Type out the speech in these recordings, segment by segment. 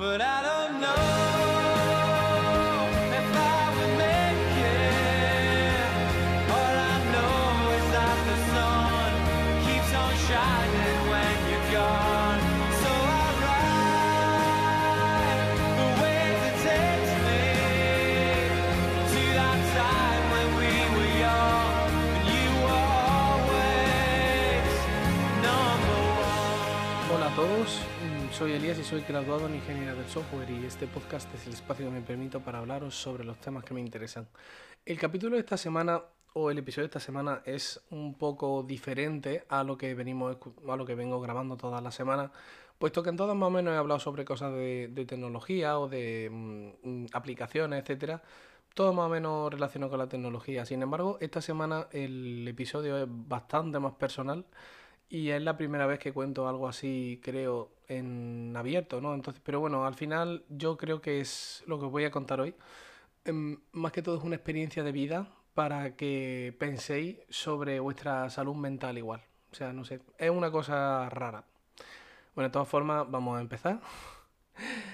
but I don't soy Elías y soy graduado en Ingeniería del Software y este podcast es el espacio que me permito para hablaros sobre los temas que me interesan. El capítulo de esta semana o el episodio de esta semana es un poco diferente a lo que venimos a lo que vengo grabando todas las semanas, puesto que en todas más o menos he hablado sobre cosas de, de tecnología o de mm, mm, aplicaciones, etcétera. Todo más o menos relacionado con la tecnología. Sin embargo, esta semana el episodio es bastante más personal y es la primera vez que cuento algo así, creo, en abierto, ¿no? Entonces, pero bueno, al final yo creo que es lo que os voy a contar hoy. Em, más que todo es una experiencia de vida para que penséis sobre vuestra salud mental igual. O sea, no sé, es una cosa rara. Bueno, de todas formas, vamos a empezar.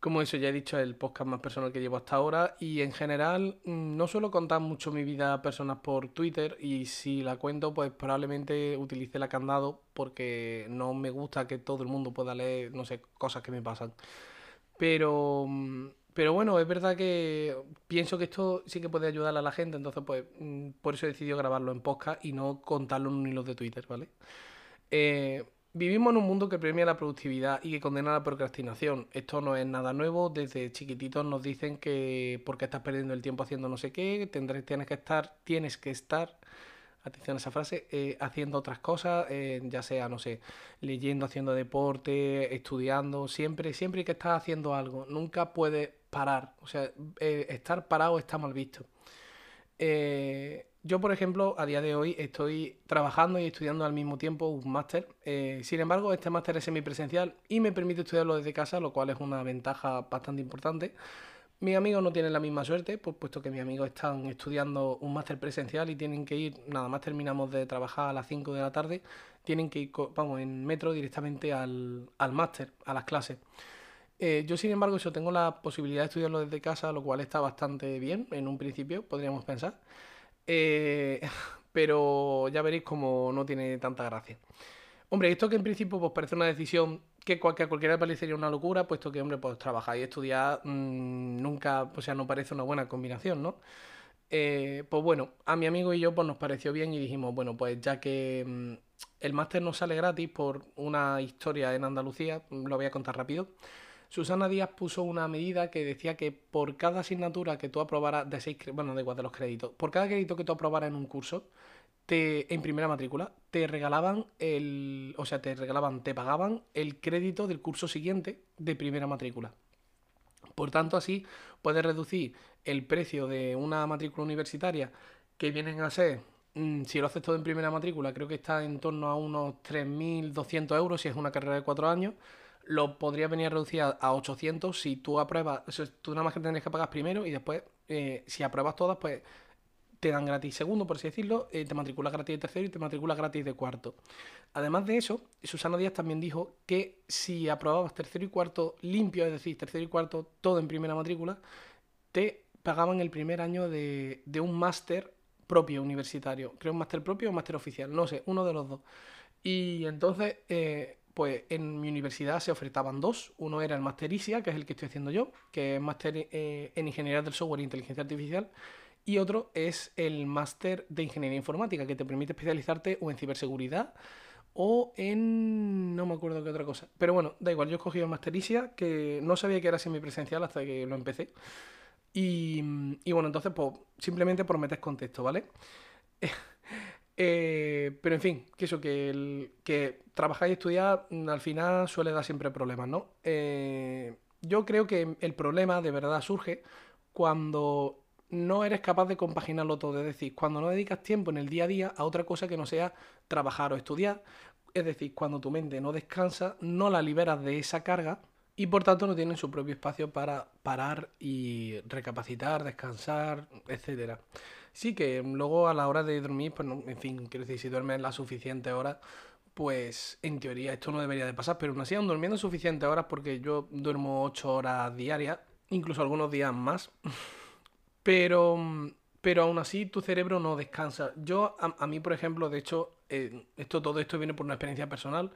Como eso ya he dicho, es el podcast más personal que llevo hasta ahora y en general mm, no suelo contar mucho mi vida a personas por Twitter y si la cuento pues probablemente utilice la candado porque no me gusta que todo el mundo pueda leer, no sé, cosas que me pasan. Pero, mm, pero bueno, es verdad que pienso que esto sí que puede ayudar a la gente, entonces pues mm, por eso he decidido grabarlo en podcast y no contarlo en un hilo de Twitter, ¿vale? Eh, vivimos en un mundo que premia la productividad y que condena la procrastinación. Esto no es nada nuevo. Desde chiquititos nos dicen que porque estás perdiendo el tiempo haciendo no sé qué, tendrás, tienes que estar, tienes que estar, atención a esa frase, eh, haciendo otras cosas, eh, ya sea, no sé, leyendo, haciendo deporte, estudiando, siempre, siempre que estás haciendo algo. Nunca puedes parar. O sea, eh, estar parado está mal visto. Eh, yo, por ejemplo, a día de hoy estoy trabajando y estudiando al mismo tiempo un máster. Eh, sin embargo, este máster es semipresencial y me permite estudiarlo desde casa, lo cual es una ventaja bastante importante. Mis amigos no tienen la misma suerte, pues, puesto que mis amigos están estudiando un máster presencial y tienen que ir, nada más terminamos de trabajar a las 5 de la tarde, tienen que ir, vamos, en metro directamente al, al máster, a las clases. Eh, yo, sin embargo, eso tengo la posibilidad de estudiarlo desde casa, lo cual está bastante bien en un principio, podríamos pensar. Eh, pero ya veréis como no tiene tanta gracia. Hombre, esto que en principio pues parece una decisión que, a cualquiera le parecería una locura, puesto que, hombre, pues trabajar y estudiar mm, nunca, o sea, no parece una buena combinación, ¿no? Eh, pues bueno, a mi amigo y yo pues nos pareció bien y dijimos, bueno, pues ya que mm, el máster nos sale gratis por una historia en Andalucía, mm, lo voy a contar rápido. Susana Díaz puso una medida que decía que por cada asignatura que tú aprobaras de seis, bueno, da igual de los créditos, por cada crédito que tú aprobaras en un curso, te, en primera matrícula, te regalaban el, o sea, te regalaban, te pagaban el crédito del curso siguiente de primera matrícula. Por tanto, así puedes reducir el precio de una matrícula universitaria que vienen a ser, mm, si lo haces todo en primera matrícula, creo que está en torno a unos 3.200 euros si es una carrera de cuatro años. Lo podrías venir a reducir a, a 800 si tú apruebas, o tú nada más que tendrías que pagar primero y después, eh, si apruebas todas, pues te dan gratis segundo, por así decirlo, eh, te matriculas gratis de tercero y te matriculas gratis de cuarto. Además de eso, Susana Díaz también dijo que si aprobabas tercero y cuarto limpio, es decir, tercero y cuarto todo en primera matrícula, te pagaban el primer año de, de un máster propio universitario. Creo un máster propio o un máster oficial, no sé, uno de los dos. Y entonces, eh, pues en mi universidad se ofertaban dos. Uno era el máster ISIA, que es el que estoy haciendo yo, que es máster eh, en Ingeniería del Software e Inteligencia Artificial. Y otro es el máster de Ingeniería Informática, que te permite especializarte o en ciberseguridad o en... no me acuerdo qué otra cosa. Pero bueno, da igual, yo he escogido el máster ISIA, que no sabía que era semipresencial hasta que lo empecé. Y, y bueno, entonces, pues simplemente por meter contexto, ¿vale? Eh, pero en fin, que eso, que, trabajar y estudiar mm, al final suele dar siempre problemas, ¿no? Eh, yo creo que el problema de verdad surge cuando no eres capaz de compaginarlo todo, es decir, cuando no dedicas tiempo en el día a día a otra cosa que no sea trabajar o estudiar, es decir, cuando tu mente no descansa, no la liberas de esa carga y por tanto no tienen su propio espacio para parar y recapacitar, descansar, etcétera. Sí que luego a la hora de dormir, pues no, en fin, quiero decir, si duermes las suficientes horas, pues en teoría esto no debería de pasar, pero aún así aún durmiendo suficientes horas porque yo duermo 8 horas diarias, incluso algunos días más. Pero, pero aún así tu cerebro no descansa. Yo, a, a mí, por ejemplo, de hecho, eh, esto, todo esto viene por una experiencia personal.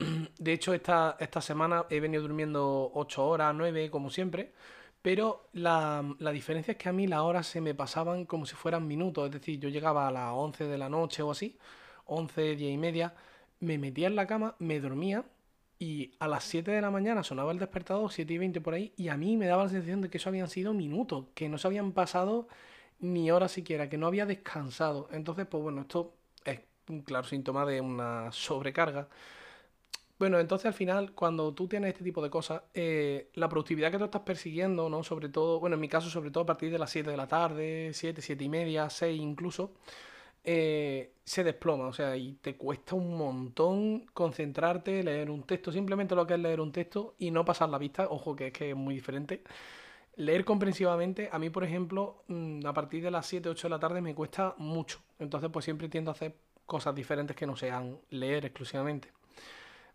De hecho, esta, esta semana he venido durmiendo 8 horas, 9, como siempre. Pero la, la diferencia es que a mí las horas se me pasaban como si fueran minutos. Es decir, yo llegaba a las 11 de la noche o así, 11, 10 y media, me metía en la cama, me dormía y a las 7 de la mañana sonaba el despertador, 7 y 20 por ahí, y a mí me daba la sensación de que eso habían sido minutos, que no se habían pasado ni horas siquiera, que no había descansado. Entonces, pues bueno, esto es un claro síntoma de una sobrecarga. Bueno, entonces al final, cuando tú tienes este tipo de cosas, eh, la productividad que tú estás persiguiendo, ¿no? Sobre todo, bueno, en mi caso, sobre todo a partir de las 7 de la tarde, 7, 7 y media, 6 incluso, eh, se desploma, o sea, y te cuesta un montón concentrarte, leer un texto, simplemente lo que es leer un texto y no pasar la vista, ojo que es que es muy diferente. Leer comprensivamente, a mí por ejemplo, mm, a partir de las 7, 8 de la tarde me cuesta mucho, entonces pues siempre tiendo a hacer cosas diferentes que no sean leer exclusivamente.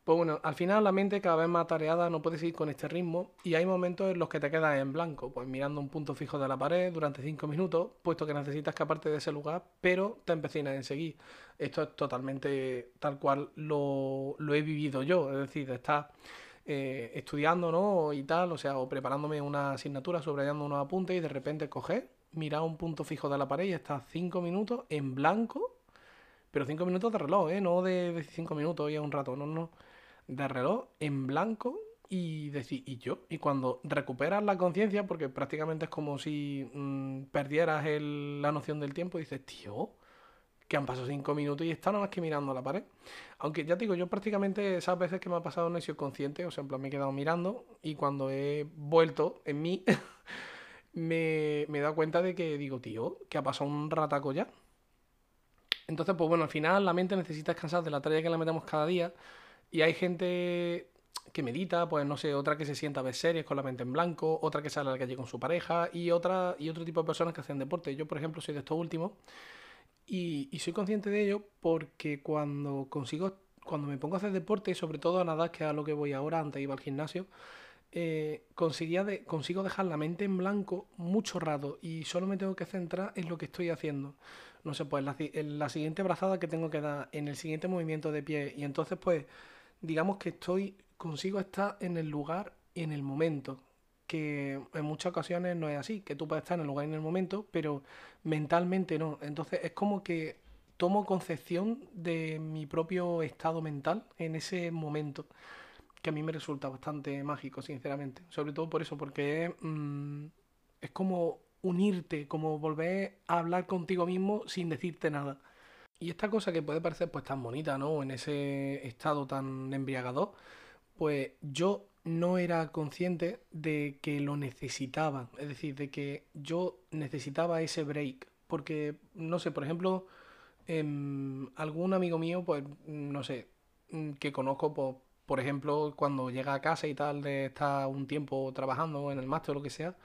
Pues bueno, al final la mente cada vez más atareada no puede seguir con este ritmo y hay momentos en los que te quedas en blanco, pues mirando un punto fijo de la pared durante 5 minutos, puesto que necesitas escaparte de ese lugar, pero te empecinas en seguir. Esto es totalmente tal cual lo, he vivido yo, es decir, de estar eh, estudiando, ¿no? Y tal, o sea, o preparándome una asignatura, subrayando unos apuntes y de repente coger, mirar un punto fijo de la pared y estar 5 minutos en blanco, pero 5 minutos de reloj, ¿eh? No de 5 minutos y a un rato, no, no de reloj en blanco y decir, ¿y yo? Y cuando recuperas la conciencia, porque prácticamente es como si mm, perdieras el- la noción del tiempo, dices, tío, que han pasado cinco minutos y está nada más que mirando a la pared. Aunque ya te digo, yo prácticamente esas veces que me ha pasado no he sido consciente, o sea, en plan me he quedado mirando y cuando he vuelto en mí, me, me he dado cuenta de que digo, tío, que ha pasado un rataco ya. Entonces, pues bueno, al final la mente necesita descansar de la tarea que le metemos cada día. Y hay gente que medita, pues no sé, otra que se sienta a ver series con la mente en blanco, otra que sale a la calle con su pareja y otra y otro tipo de personas que hacen deporte. Yo, por ejemplo, soy de estos últimos y, soy consciente de ello porque cuando consigo, cuando me pongo a hacer deporte, sobre todo a nadar, que es a lo que voy ahora, antes iba al gimnasio, eh, consigo dejar la mente en blanco mucho rato y solo me tengo que centrar en lo que estoy haciendo. No sé, pues la, en la siguiente brazada que tengo que dar, en el siguiente movimiento de pie. Y entonces, pues, digamos que estoy, consigo estar en el lugar y en el momento. Que en muchas ocasiones no es así, que tú puedes estar en el lugar y en el momento, pero mentalmente no. Entonces es como que tomo concepción de mi propio estado mental en ese momento que a mí me resulta bastante mágico, sinceramente. Sobre todo por eso, porque mm, es como unirte, como volver a hablar contigo mismo sin decirte nada. Y esta cosa que puede parecer pues tan bonita, ¿no? En ese estado tan embriagador, pues yo no era consciente de que lo necesitaba. Es decir, de que yo necesitaba ese break. Porque, no sé, por ejemplo, em, algún amigo mío, pues, no sé, mm, que conozco, pues, por ejemplo, cuando llega a casa y tal, de estar un tiempo trabajando en el máster o lo que sea,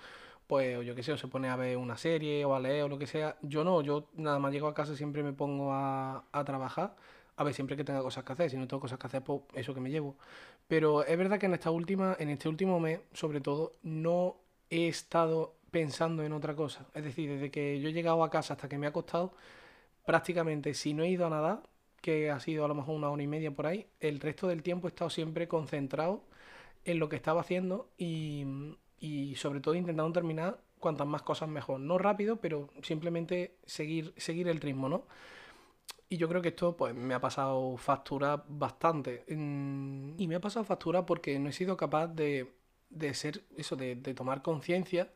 pues, yo qué sé, o se pone a ver una serie o a leer o lo que sea. Yo no, yo nada más llego a casa siempre me pongo a, a trabajar. A ver, siempre que tenga cosas que hacer, si no tengo cosas que hacer, pues eso que me llevo. Pero es verdad que en esta última, en este último mes, sobre todo, no he estado pensando en otra cosa. Es decir, desde que yo he llegado a casa hasta que me ha acostado, prácticamente si no he ido a nadar, que ha sido a lo mejor una hora y media por ahí, el resto del tiempo he estado siempre concentrado en lo que estaba haciendo y, y sobre todo intentando terminar cuantas más cosas mejor. No rápido, pero simplemente seguir, seguir el ritmo, ¿no? Y yo creo que esto pues me ha pasado factura bastante. Y me ha pasado factura porque no he sido capaz de, de ser eso, de, tomar conciencia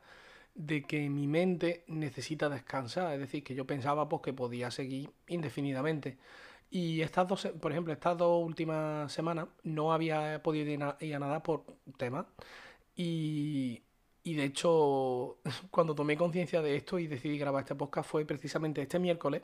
de que mi mente necesita descansar. Es decir, que yo pensaba pues que podía seguir indefinidamente. Y estas dos, por ejemplo, estas dos últimas semanas no había podido ir a, ir por temas. Y, y de hecho, cuando tomé conciencia de esto y decidí grabar este podcast fue precisamente este miércoles,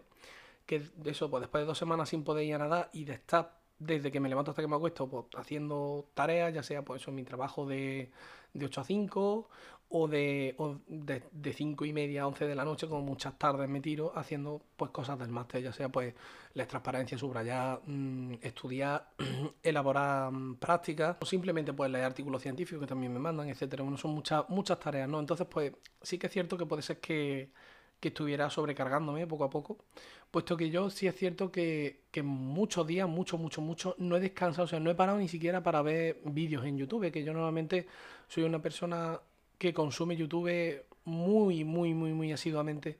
que de eso, pues después de dos semanas sin poder ir a nadar y de estar desde que me levanto hasta que me acuesto, pues haciendo tareas, ya sea pues eso, mi trabajo de, de 8 a 5 o de, de, 5 y media a 11 de la noche, como muchas tardes me tiro haciendo pues cosas del máster, ya sea pues la transparencia, subrayar, mm, estudiar, elaborar mm, prácticas, o simplemente pues leer artículos científicos que también me mandan, etcétera. Bueno, son muchas, muchas tareas, ¿no? Entonces, pues sí que es cierto que puede ser que, que estuviera sobrecargándome poco a poco, puesto que yo sí es cierto que, que muchos días, mucho, mucho, mucho, no he descansado, o sea, no he parado ni siquiera para ver vídeos en YouTube, que yo normalmente soy una persona que consume YouTube muy, muy, muy, muy asiduamente.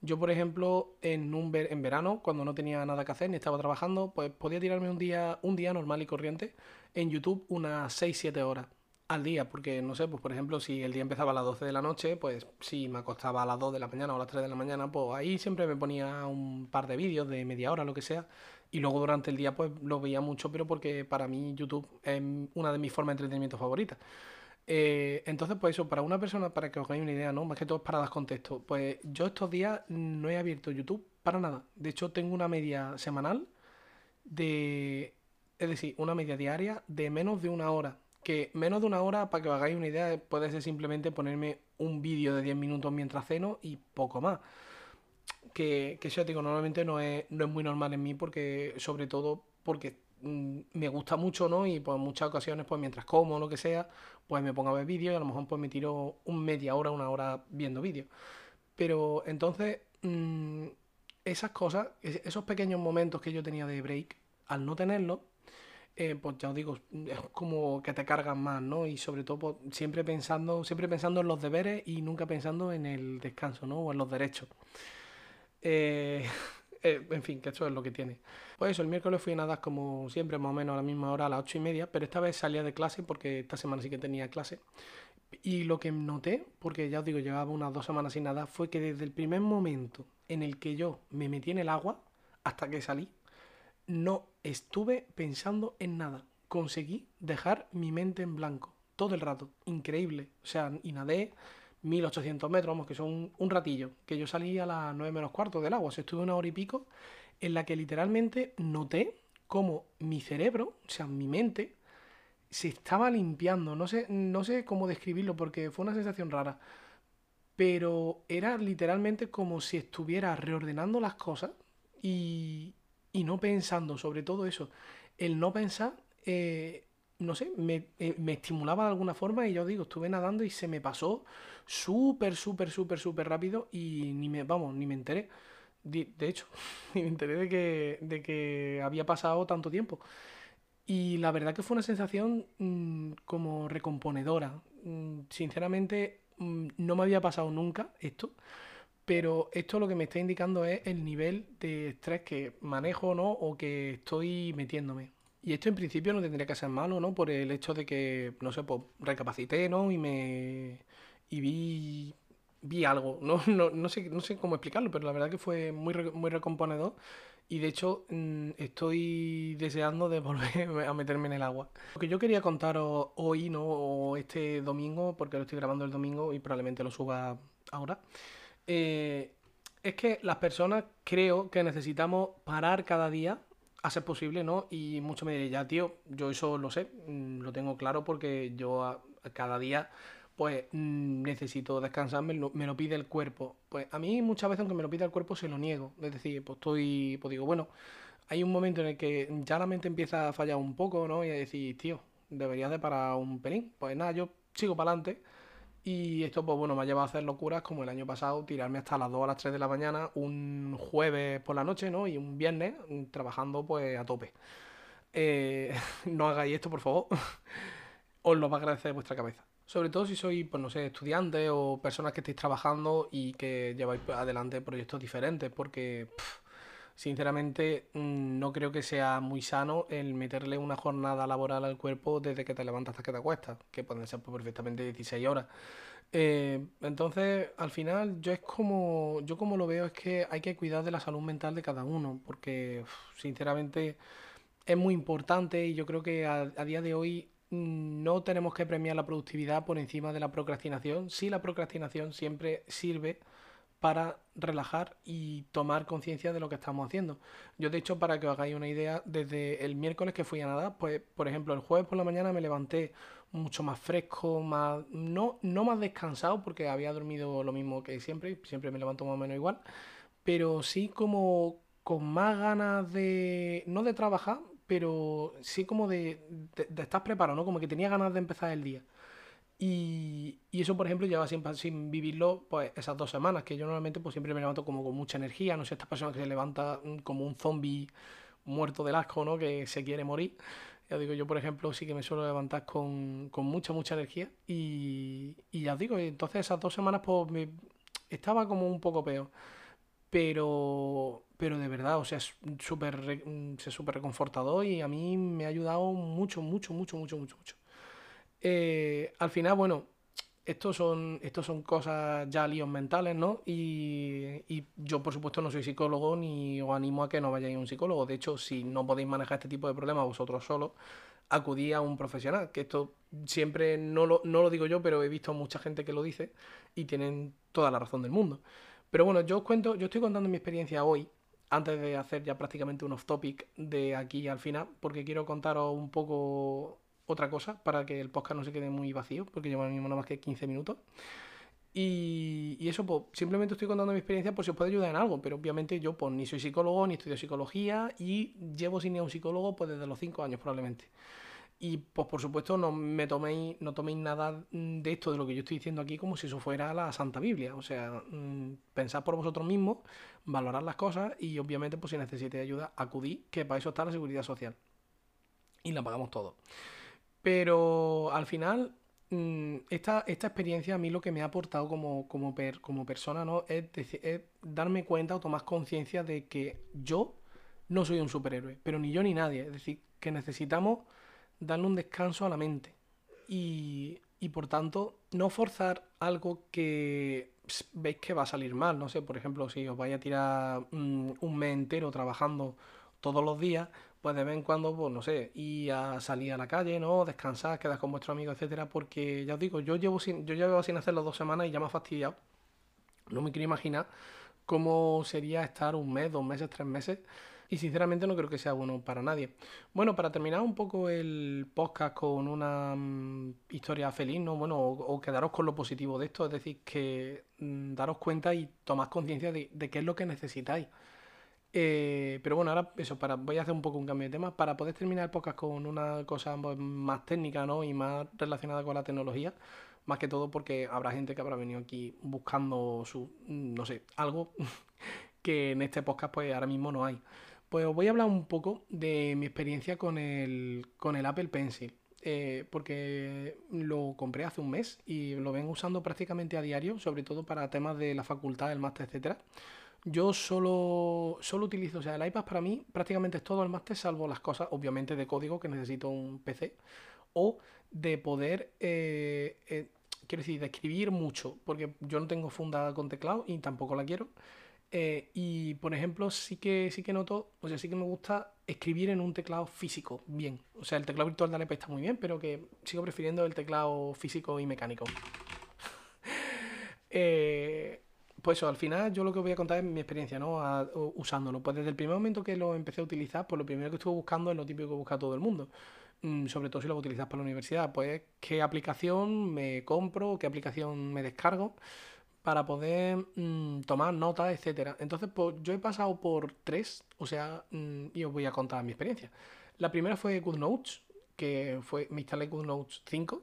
Yo, por ejemplo, en, un ver- en verano, cuando no tenía nada que hacer ni estaba trabajando, pues podía tirarme un día, un día normal y corriente en YouTube unas 6-7 horas al día, porque no sé, pues por ejemplo, si el día empezaba a las 12 de la noche, pues si me acostaba a las 2 de la mañana o a las 3 de la mañana, pues ahí siempre me ponía un par de vídeos de media hora, lo que sea, y luego durante el día pues lo veía mucho, pero porque para mí YouTube es una de mis formas de entretenimiento favoritas. Eh, entonces, pues eso, para una persona, para que os hagáis una idea, ¿no? Más que todo es para dar contexto. Pues yo estos días no he abierto YouTube para nada. De hecho, tengo una media semanal de, es decir, una media diaria de menos de una hora. Que menos de una hora, para que os hagáis una idea, puede ser simplemente ponerme un vídeo de 10 minutos mientras ceno y poco más. Que, que eso digo, normalmente no es, no es muy normal en mí porque, sobre todo, porque me gusta mucho, ¿no? Y pues en muchas ocasiones, pues mientras como o lo que sea, pues me pongo a ver vídeos y a lo mejor pues me tiro un media hora, una hora viendo vídeos. Pero entonces, mm, esas cosas, es- esos pequeños momentos que yo tenía de break, al no tenerlo, eh, pues ya os digo, es como que te cargan más, ¿no? Y sobre todo pues, siempre pensando, siempre pensando en los deberes y nunca pensando en el descanso, ¿no? O en los derechos. Eh, eh, en fin, que esto es lo que tiene. Pues eso, el miércoles fui a nadar como siempre, más o menos a la misma hora, a las ocho y media, pero esta vez salía de clase porque esta semana sí que tenía clase. Y lo que noté, porque ya os digo, llevaba unas dos semanas sin nadar, fue que desde el primer momento en el que yo me metí en el agua, hasta que salí, no estuve pensando en nada. Conseguí dejar mi mente en blanco todo el rato. Increíble. O sea, y nadé 1800 metros, vamos, que son un, ratillo. Que yo salí a las 9 menos cuarto del agua. O sea, estuve una hora y pico en la que literalmente noté como mi cerebro, o sea, mi mente, se estaba limpiando. No sé, no sé cómo describirlo porque fue una sensación rara. Pero era literalmente como si estuviera reordenando las cosas y, y no pensando, sobre todo eso. El no pensar, eh, no sé, me, eh, me estimulaba de alguna forma y yo digo, estuve nadando y se me pasó súper, súper, súper, súper rápido y ni me, vamos, ni me enteré. De hecho, ni me enteré de que, de que había pasado tanto tiempo. Y la verdad que fue una sensación mm, como recomponedora. Mm, sinceramente, mm, no me había pasado nunca esto, pero esto lo que me está indicando es el nivel de estrés que manejo, ¿no? O que estoy metiéndome. Y esto en principio no tendría que ser malo, ¿no? Por el hecho de que, no sé, pues recapacité, ¿no? Y me... Y vi... Vi algo, ¿no? No, no sé, no sé cómo explicarlo, pero la verdad que fue muy, muy recomponedor. Y de hecho, mm, estoy deseando de volver a meterme en el agua. Lo que yo quería contaros hoy, ¿no? O este domingo, porque lo estoy grabando el domingo y probablemente lo suba ahora. eh, es que las personas creo que necesitamos parar cada día a ser posible, ¿no? Y mucho me diré, ya, tío, yo eso lo sé, mm, lo tengo claro porque yo a cada día pues mm, necesito descansar, me lo, me lo pide el cuerpo. Pues a mí muchas veces aunque me lo pida el cuerpo se lo niego. Es decir, pues estoy, pues digo, bueno, hay un momento en el que ya la mente empieza a fallar un poco, ¿no? Y a decir, tío, deberías de parar un pelín. Pues nada, yo sigo para adelante. Y esto, pues bueno, me ha llevado a hacer locuras como el año pasado, tirarme hasta las 2 a las 3 de la mañana, un jueves por la noche, ¿no? Y un viernes mm, trabajando pues a tope. Eh, no hagáis esto, por favor. Os lo va a agradecer vuestra cabeza. Sobre todo si sois, pues no sé, estudiantes o personas que estéis trabajando y que lleváis adelante proyectos diferentes, porque sinceramente mm, no creo que sea muy sano el meterle una jornada laboral al cuerpo desde que te levantas hasta que te acuestas, que pueden ser pues, perfectamente 16 horas. Eh, entonces, al final, yo es como, yo como lo veo es que hay que cuidar de la salud mental de cada uno, porque sinceramente es muy importante y yo creo que a, día de hoy no tenemos que premiar la productividad por encima de la procrastinación. Sí, la procrastinación siempre sirve para relajar y tomar conciencia de lo que estamos haciendo. Yo, de hecho, para que os hagáis una idea, desde el miércoles que fui a nadar, pues, por ejemplo, el jueves por la mañana me levanté mucho más fresco, más no, no más descansado, porque había dormido lo mismo que siempre, siempre me levanto más o menos igual, pero sí como con más ganas de, no de trabajar, pero sí como de, de, de estar preparado, ¿no? Como que tenía ganas de empezar el día. Y, y eso, por ejemplo, lleva sin, sin vivirlo pues esas dos semanas, que yo normalmente pues siempre me levanto como con mucha energía, no sé, esta persona que se levanta mm, como un zombie muerto del asco, ¿no? Que se quiere morir. Ya digo, yo por ejemplo sí que me suelo levantar con, con mucha, mucha energía y, y ya os digo, entonces esas dos semanas pues me, estaba como un poco peor, pero, pero de verdad, o sea, es súper, mm, es súper reconfortador y a mí me ha ayudado mucho, mucho, mucho, mucho, mucho, mucho. Eh, al final, bueno, estos son, estos son cosas ya líos mentales, ¿no? Y, y yo, por supuesto, no soy psicólogo ni os animo a que no vayáis a un psicólogo. De hecho, si no podéis manejar este tipo de problemas vosotros solos, acudí a un profesional. Que esto siempre no lo, no lo digo yo, pero he visto mucha gente que lo dice y tienen toda la razón del mundo. Pero bueno, yo os cuento, yo estoy contando mi experiencia hoy, antes de hacer ya prácticamente un off topic de aquí al final, porque quiero contaros un poco otra cosa para que el podcast no se quede muy vacío, porque lleva ahora mismo nada más que 15 minutos. Y, y eso, pues simplemente estoy contando mi experiencia por si os puede ayudar en algo, pero obviamente yo pues ni soy psicólogo, ni estudio psicología y llevo sin ir a un psicólogo pues desde los 5 años probablemente. Y pues por supuesto no me toméis, no toméis nada de esto, de lo que yo estoy diciendo aquí, como si eso fuera la Santa Biblia. O sea, mm, pensad por vosotros mismos, valorad las cosas y obviamente pues si necesitáis ayuda, acudid, que para eso está la seguridad social. Y la pagamos todos. Pero al final, mm, esta, esta experiencia a mí lo que me ha aportado como, como, per- como persona, ¿no? Es darme cuenta o tomar conciencia de que yo no soy un superhéroe, pero ni yo ni nadie. Es decir, que necesitamos darle un descanso a la mente. Y, y por tanto, no forzar algo que veis que va a salir mal. No sé, por ejemplo, si os vais a tirar mm, un mes entero trabajando todos los días, pues de vez en cuando, pues no sé, ir a salir a la calle, ¿no? Descansar, quedar con vuestros amigos, etcétera, porque ya os digo, yo llevo sin, yo llevo sin hacerlo dos semanas y ya me ha fastidiado. No me quiero imaginar cómo sería estar un mes, dos meses, tres meses. Y sinceramente no creo que sea bueno para nadie. Bueno, para terminar un poco el podcast con una mm, historia feliz, ¿no? Bueno, o, quedaros con lo positivo de esto, es decir, que mm, daros cuenta y tomad conciencia de, qué es lo que necesitáis. Eh, pero bueno, ahora eso, para, voy a hacer un poco un cambio de tema. Para poder terminar el podcast con una cosa más técnica, ¿no? Y más relacionada con la tecnología. Más que todo porque habrá gente que habrá venido aquí buscando su, mm, no sé, algo que en este podcast pues ahora mismo no hay. Pues os voy a hablar un poco de mi experiencia con el, con el Apple Pencil. Eh, porque lo compré hace un mes y lo vengo usando prácticamente a diario, sobre todo para temas de la facultad, el máster, etcétera. Yo solo, solo utilizo, sea, el iPad para mí prácticamente es todo el máster, salvo las cosas, obviamente, de código que necesito un PC o de poder, eh, eh, quiero decir, de escribir mucho, porque yo no tengo funda con teclado y tampoco la quiero. Eh, y por ejemplo, sí que, sí que noto, o sea, sí que me gusta escribir en un teclado físico, bien. O sea, el teclado virtual de iPad está muy bien, pero que sigo prefiriendo el teclado físico y mecánico. Eh, pues eso, al final yo lo que voy a contar es mi experiencia, ¿no? A- usándolo. Pues desde el primer momento que lo empecé a utilizar, pues lo primero que estuve buscando es lo típico que busca todo el mundo. Mm, sobre todo si lo utilizar para la universidad, pues qué aplicación me compro, qué aplicación me descargo para poder mm, tomar notas, etcétera. Entonces, pues yo he pasado por tres, o sea, mm, y os voy a contar mi experiencia. La primera fue GoodNotes, que fue, me instalé GoodNotes 5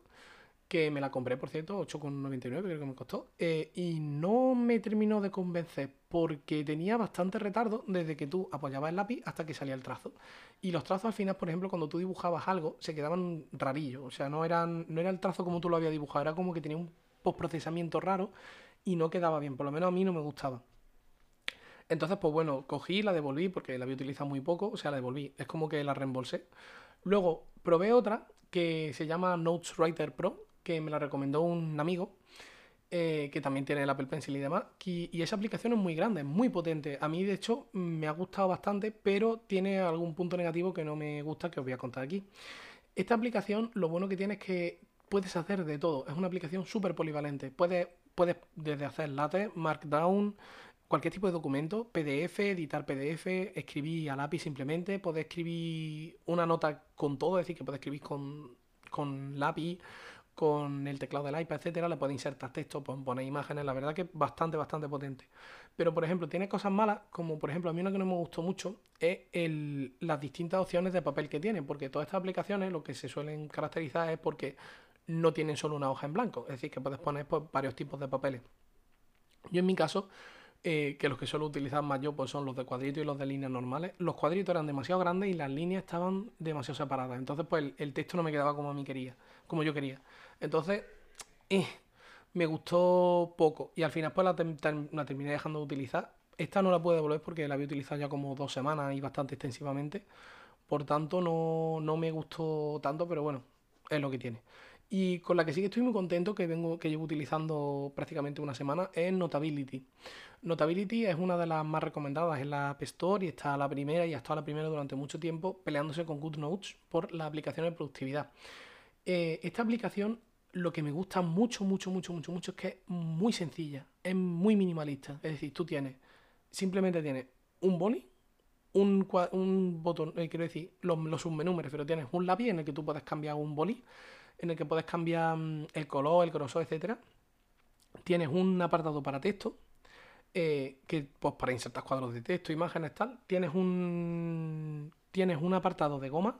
que me la compré, por cierto, 8,99 creo que me costó, eh, y no me terminó de convencer porque tenía bastante retardo desde que tú apoyabas el lápiz hasta que salía el trazo. Y los trazos al final, por ejemplo, cuando tú dibujabas algo, se quedaban rarillos, o sea, no eran, no era el trazo como tú lo habías dibujado, era como que tenía un postprocesamiento raro y no quedaba bien, por lo menos a mí no me gustaba. Entonces, pues bueno, cogí, la devolví porque la había utilizado muy poco, o sea, la devolví, es como que la reembolsé. Luego probé otra que se llama Notes Writer Pro, que me la recomendó un amigo, eh, que también tiene el Apple Pencil y demás, y, y esa aplicación es muy grande, es muy potente. A mí, de hecho, me ha gustado bastante, pero tiene algún punto negativo que no me gusta, que os voy a contar aquí. Esta aplicación, lo bueno que tiene es que puedes hacer de todo. Es una aplicación súper polivalente. Puedes puedes desde hacer látex, markdown, cualquier tipo de documento, PDF, editar PDF, escribir a lápiz simplemente, puedes escribir una nota con todo, es decir, que puedes escribir con, con lápiz, con el teclado del iPad, etcétera, le puedes insertar texto, poner imágenes, la verdad que bastante, bastante potente. Pero, por ejemplo, tiene cosas malas, como por ejemplo, a mí una que no me gustó mucho es el- las distintas opciones de papel que tiene, porque todas estas aplicaciones lo que se suelen caracterizar es porque no tienen solo una hoja en blanco, es decir, que puedes poner pues, varios tipos de papeles. Yo en mi caso, eh, que los que suelo utilizar más yo pues son los de cuadritos y los de líneas normales, los cuadritos eran demasiado grandes y las líneas estaban demasiado separadas, entonces pues el, texto no me quedaba como a mí quería, como yo quería. Entonces, eh, me gustó poco y al final pues la terminé dejando de utilizar. Esta no la puedo devolver porque la había utilizado ya como dos semanas y bastante extensivamente. Por tanto, no, no me gustó tanto, pero bueno, es lo que tiene. Y con la que sí que estoy muy contento, que vengo, que llevo utilizando prácticamente una semana, es Notability. Notability es una de las más recomendadas en la App Store y está a la primera y ha estado la primera durante mucho tiempo peleándose con GoodNotes por la aplicación de productividad. Eh, esta aplicación lo que me gusta mucho, mucho, mucho, mucho, mucho es que es muy sencilla, es muy minimalista. Es decir, tú tienes, simplemente tienes un boli, un, un botón, eh, quiero decir, los, los submenús, me refiero, tienes un lápiz en el que tú puedes cambiar un boli, en el que puedes cambiar mm, el color, el grosor, etcétera. Tienes un apartado para texto, eh, que pues para insertar cuadros de texto, imágenes, tal. Tienes un tienes un apartado de goma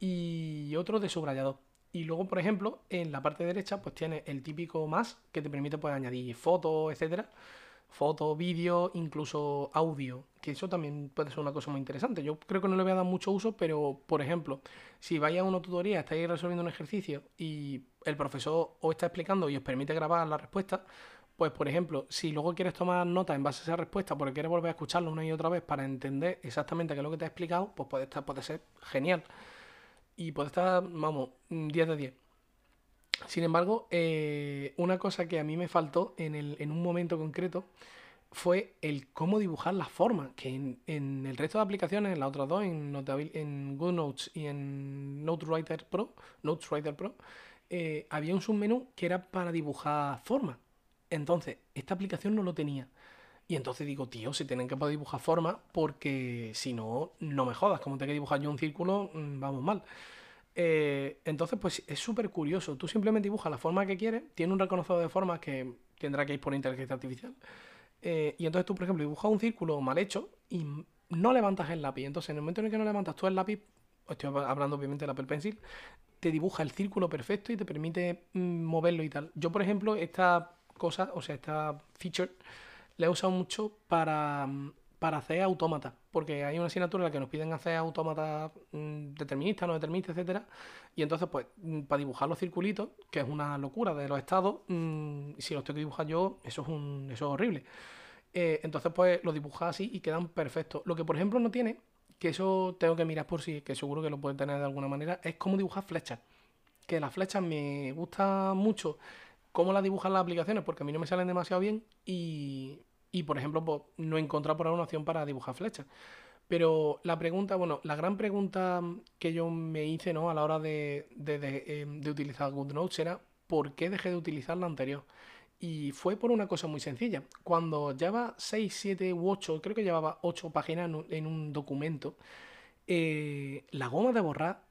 y otro de subrayador. Y luego, por ejemplo, en la parte derecha, pues tienes el típico más que te permite pues, añadir fotos, etcétera. Fotos, vídeos, incluso audio. Que eso también puede ser una cosa muy interesante. Yo creo que no le voy a dar mucho uso, pero, por ejemplo, si vais a una tutoría, estáis resolviendo un ejercicio y el profesor os está explicando y os permite grabar la respuesta, pues, por ejemplo, si luego quieres tomar nota en base a esa respuesta porque quieres volver a escucharlo una y otra vez para entender exactamente qué es lo que te ha explicado, pues puede, estar, puede ser genial y puede estar, vamos, mm, 10 de 10. Sin embargo, eh, una cosa que a mí me faltó en, el- en un momento concreto fue el cómo dibujar las formas, que en, el resto de aplicaciones, en las otras dos, en, Notabil- en GoodNotes y en NoteWriter Pro, NotesWriter Pro, eh, había un submenú que era para dibujar formas. Entonces, esta aplicación no lo tenía. Y entonces digo, tío, se tienen que poder dibujar formas porque si no, no me jodas. Como tengo que dibujar yo un círculo, mm, vamos mal. Eh, entonces, pues es súper curioso. Tú simplemente dibujas la forma que quieres, tiene un reconocedor de formas que tendrá que ir por inteligencia artificial. Eh, y entonces tú, por ejemplo, dibujas un círculo mal hecho y no levantas el lápiz. Entonces, en el momento en el que no levantas tú el lápiz, estoy hab- hablando obviamente del Apple Pencil, te dibuja el círculo perfecto y te permite mm, moverlo y tal. Yo, por ejemplo, esta cosa, o sea, esta feature, la he usado mucho para, mm, para hacer autómatas, porque hay una asignatura en la que nos piden hacer autómatas mm, deterministas, no deterministas, etcétera, y entonces, pues, mm, para dibujar los circulitos, que es una locura de los estados, mm, si los tengo que dibujar yo, eso es, un, eso es horrible. Eh, entonces, pues, los dibujas así y quedan perfectos. Lo que, por ejemplo, no tiene, que eso tengo que mirar por si, que seguro que lo puede tener de alguna manera, es cómo dibujar flechas. Que las flechas me gusta mucho cómo las dibujan las aplicaciones, porque a mí no me salen demasiado bien y, y, por ejemplo, pues, no he por ahora una opción para dibujar flechas. Pero la pregunta, bueno, la gran pregunta que yo me hice, ¿no? A la hora de, de, de utilizar GoodNotes era ¿por qué dejé de utilizar la anterior? Y fue por una cosa muy sencilla. Cuando lleva 6, 7 u 8, creo que llevaba 8 páginas en un documento, eh, la goma de borrar,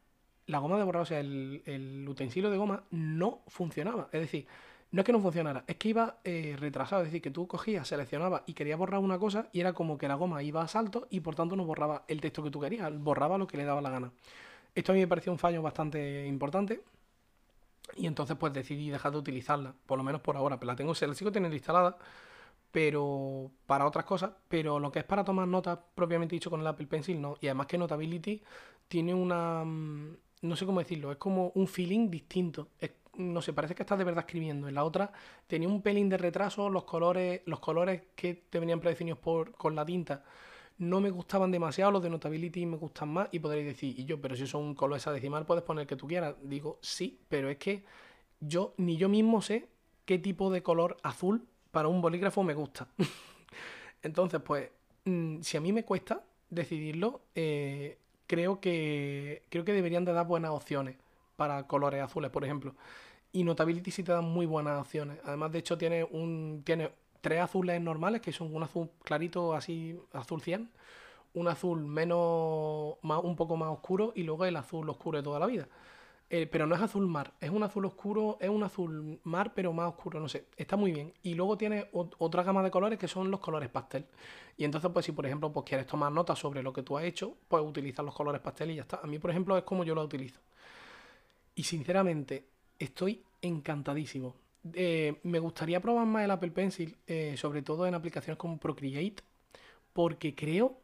la goma de borrar, o sea, el, el utensilio de goma no funcionaba. Es decir, no es que no funcionara, es que iba eh, retrasado. Es decir, que tú cogías, seleccionabas y querías borrar una cosa y era como que la goma iba a salto y por tanto no borraba el texto que tú querías, borraba lo que le daba la gana. Esto a mí me pareció un fallo bastante importante y entonces pues decidí dejar de utilizarla, por lo menos por ahora. Pero la tengo, se la sigo teniendo instalada, pero para otras cosas. Pero lo que es para tomar notas propiamente dicho con el Apple Pencil, no. Y además que Notability tiene una... mm, No sé cómo decirlo, es como un feeling distinto. No sé, parece que estás de verdad escribiendo. En la otra tenía un pelín de retraso, los colores, los colores que te venían predefinidos por, con la tinta no me gustaban demasiado, los de Notability me gustan más y podréis decir, y yo, pero si son color hexadecimal puedes poner el que tú quieras. Digo, sí, pero es que yo ni yo mismo sé qué tipo de color azul para un bolígrafo me gusta. Entonces, pues, mm, si a mí me cuesta decidirlo, eh, creo que creo que deberían de dar buenas opciones para colores azules, por ejemplo. Y Notability sí te da muy buenas opciones. Además, de hecho, tiene un tiene tres azules normales, que son un azul clarito, así, azul 100, un azul menos, más, un poco más oscuro y luego el azul oscuro de toda la vida. Eh, pero no es azul mar, es un azul oscuro, es un azul mar, pero más oscuro, no sé, está muy bien. Y luego tiene ot- otra gama de colores que son los colores pastel. Y entonces, pues si por ejemplo pues quieres tomar notas sobre lo que tú has hecho, pues utilizas los colores pastel y ya está. A mí, por ejemplo, es como yo lo utilizo. Y sinceramente, estoy encantadísimo. Eh, me gustaría probar más el Apple Pencil, eh, sobre todo en aplicaciones como Procreate, porque creo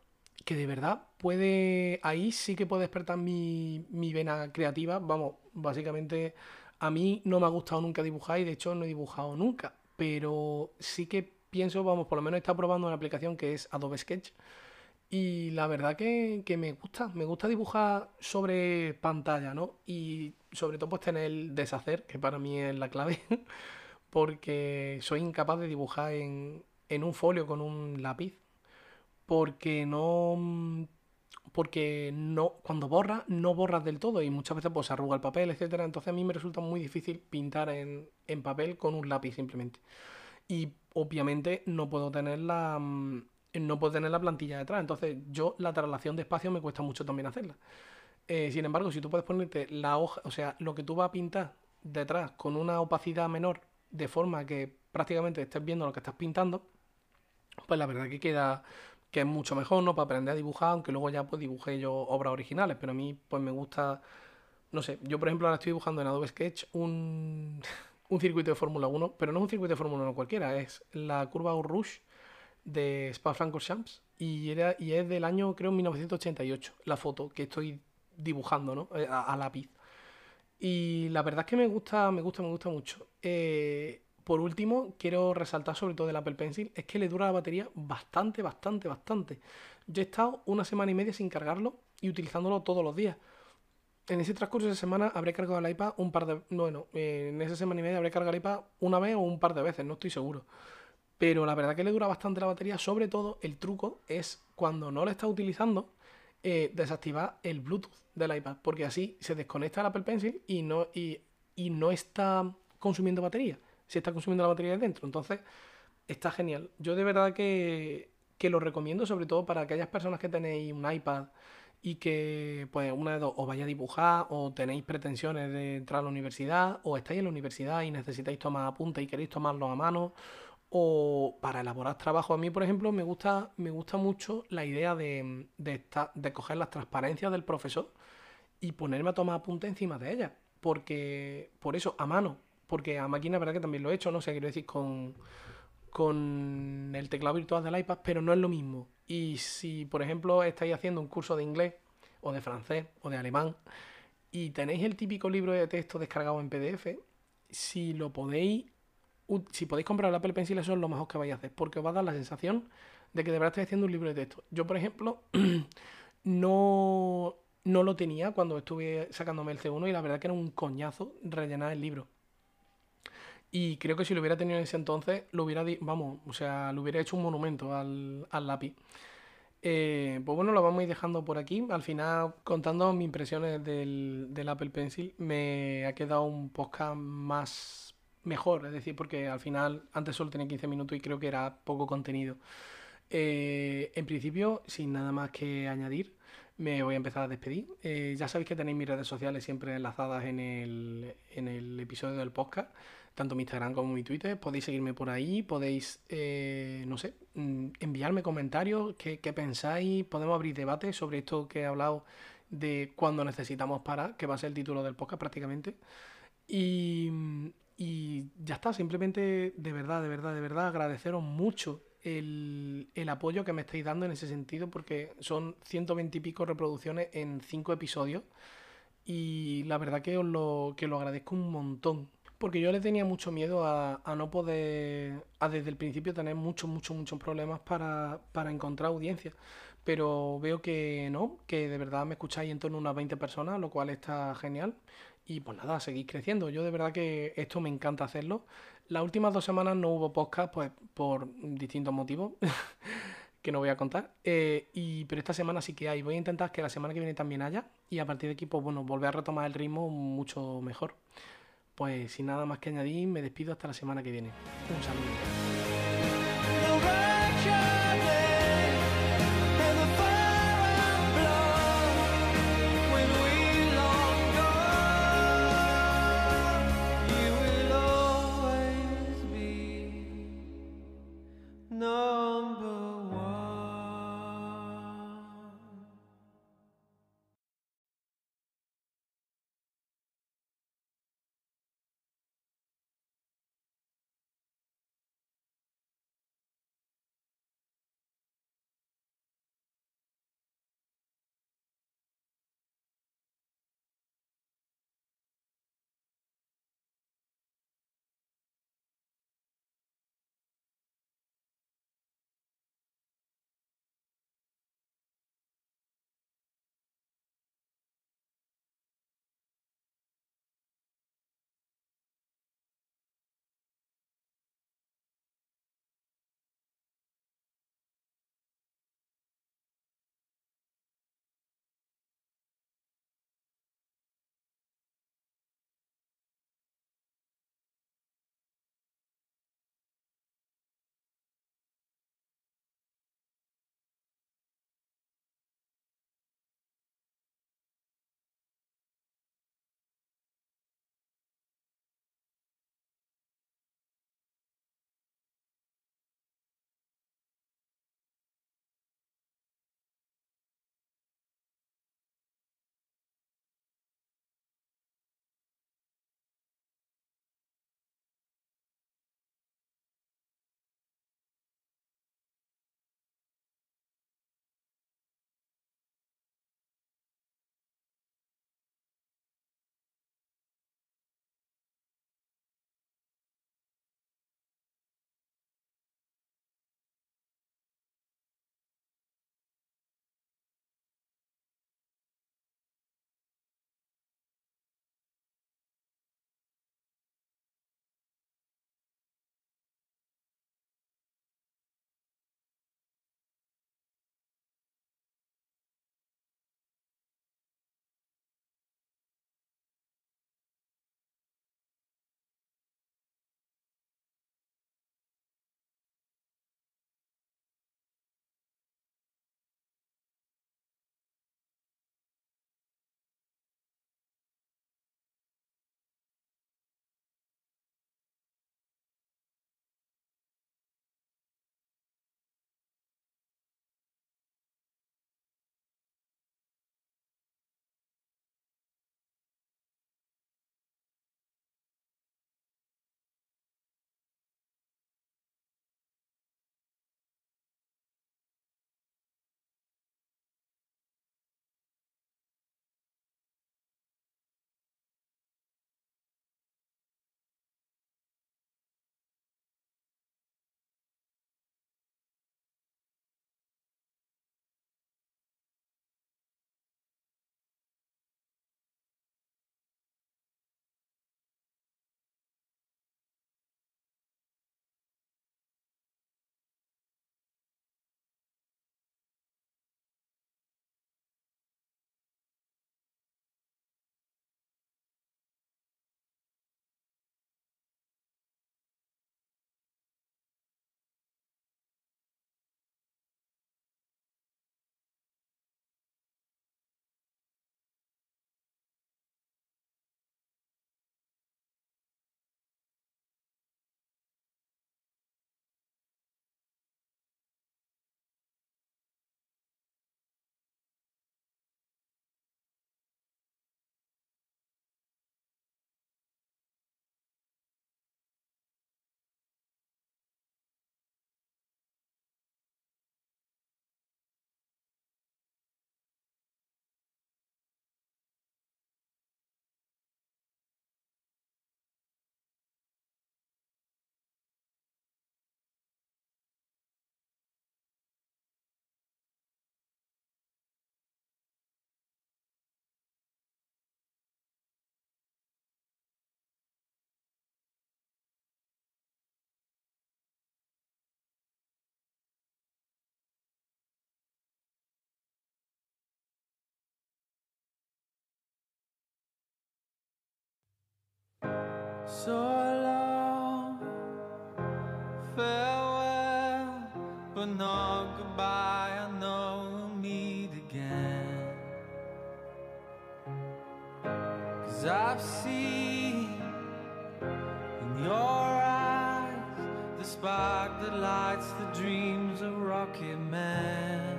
que de verdad puede, ahí sí que puede despertar mi, mi vena creativa. Vamos, básicamente a mí no me ha gustado nunca dibujar y de hecho no he dibujado nunca, pero sí que pienso, vamos, por lo menos estado probando una aplicación que es Adobe Sketch y la verdad que, que me gusta, me gusta dibujar sobre pantalla, ¿no? Y sobre todo pues tener el deshacer, que para mí es la clave, porque soy incapaz de dibujar en, en un folio con un lápiz, porque no... mm, Porque no, cuando borras, no borras del todo y muchas veces pues se arruga el papel, etcétera. Entonces a mí me resulta muy difícil pintar en, en papel con un lápiz simplemente. Y obviamente no puedo tener la, mm, no puedo tener la plantilla detrás. Entonces yo la traslación de espacio me cuesta mucho también hacerla. Eh, sin embargo, si tú puedes ponerte la hoja, o sea, lo que tú vas a pintar detrás con una opacidad menor, de forma que prácticamente estés viendo lo que estás pintando, pues la verdad que queda que es mucho mejor, ¿no? Para aprender a dibujar, aunque luego ya pues dibujé yo obras originales, pero a mí pues me gusta, no sé, yo por ejemplo ahora estoy dibujando en Adobe Sketch un, un circuito de Fórmula 1, pero no es un circuito de Fórmula 1 cualquiera, es la curva Rouge de Spa-Francorchamps y, era, y es del año creo 1988, la foto que estoy dibujando, ¿no? Eh, A, lápiz. Y la verdad es que me gusta, me gusta, me gusta mucho. Eh, por último, quiero resaltar sobre todo del Apple Pencil, es que le dura la batería bastante, bastante, bastante. Yo he estado una semana y media sin cargarlo y utilizándolo todos los días. En ese transcurso de semana habré cargado el iPad un par de... Bueno, en esa semana y media habré cargado el iPad una vez o un par de veces, no estoy seguro. Pero la verdad que le dura bastante la batería. Sobre todo, el truco es cuando no lo estás utilizando, eh, desactivar el Bluetooth del iPad. Porque así se desconecta el Apple Pencil y no, y, no está consumiendo batería. Se está consumiendo la batería de dentro. Entonces, está genial. Yo de verdad que, que lo recomiendo, sobre todo para aquellas personas que tenéis un iPad y que, pues, una de dos, o vaya a dibujar, o tenéis pretensiones de entrar a la universidad, o estáis en la universidad y necesitáis tomar apuntes y queréis tomarlos a mano, o para elaborar trabajo. A mí, por ejemplo, me gusta, me gusta mucho la idea de, de, de coger las transparencias del profesor y ponerme a tomar apuntes encima de ellas. Porque, por eso, a mano. Porque a máquina, verdad que también lo he hecho, no sé, quiero decir, con, con el teclado virtual del iPad, pero no es lo mismo. Y si, por ejemplo, estáis haciendo un curso de inglés, o de francés, o de alemán, y tenéis el típico libro de texto descargado en PDF, si lo podéis, si podéis comprar el Apple Pencil, eso es lo mejor que vais a hacer, porque os va a dar la sensación de que de verdad estáis haciendo un libro de texto. Yo, por ejemplo, no, no lo tenía cuando estuve sacándome el C1 y la verdad que era un coñazo rellenar el libro. Y creo que si lo hubiera tenido en ese entonces, lo hubiera, vamos, o sea, lo hubiera hecho un monumento al, al lápiz. Eh, pues bueno, lo vamos a ir dejando por aquí. Al final, contando mis impresiones del, del Apple Pencil, me ha quedado un podcast más mejor, es decir, porque al final antes solo tenía 15 minutos y creo que era poco contenido. Eh, en principio, sin nada más que añadir, me voy a empezar a despedir. Eh, ya sabéis que tenéis mis redes sociales siempre enlazadas en el, en el episodio del podcast, tanto mi Instagram como mi Twitter. Podéis seguirme por ahí, podéis, eh, no sé, mm, enviarme comentarios, qué, qué pensáis, podemos abrir debates sobre esto que he hablado de cuando necesitamos parar, que va a ser el título del podcast prácticamente. Y, y ya está, simplemente de verdad, de verdad, de verdad agradeceros mucho el, el apoyo que me estáis dando en ese sentido, porque son 120 y pico reproducciones en 5 episodios y la verdad que os lo, que lo agradezco un montón. Porque yo le tenía mucho miedo a, a no poder, a desde el principio tener muchos, muchos, muchos problemas para, para encontrar audiencia. Pero veo que no, que de verdad me escucháis en torno a unas 20 personas, lo cual está genial. Y pues nada, seguís creciendo. Yo de verdad que esto me encanta hacerlo. Las últimas dos semanas no hubo podcast, pues por distintos motivos que no voy a contar. Eh, y, pero esta semana sí que hay. Voy a intentar que la semana que viene también haya. Y a partir de aquí, pues bueno, volver a retomar el ritmo mucho mejor. Pues sin nada más que añadir, me despido hasta la semana que viene. Un saludo. So long, farewell, but not goodbye. I know we'll meet again. Cause I've seen in your eyes the spark that lights the dreams of Rocket Man.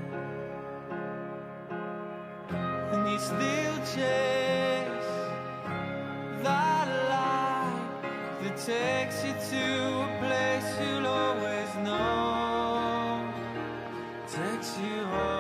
And you still chase. takes you to a place you'll always know. Takes you home.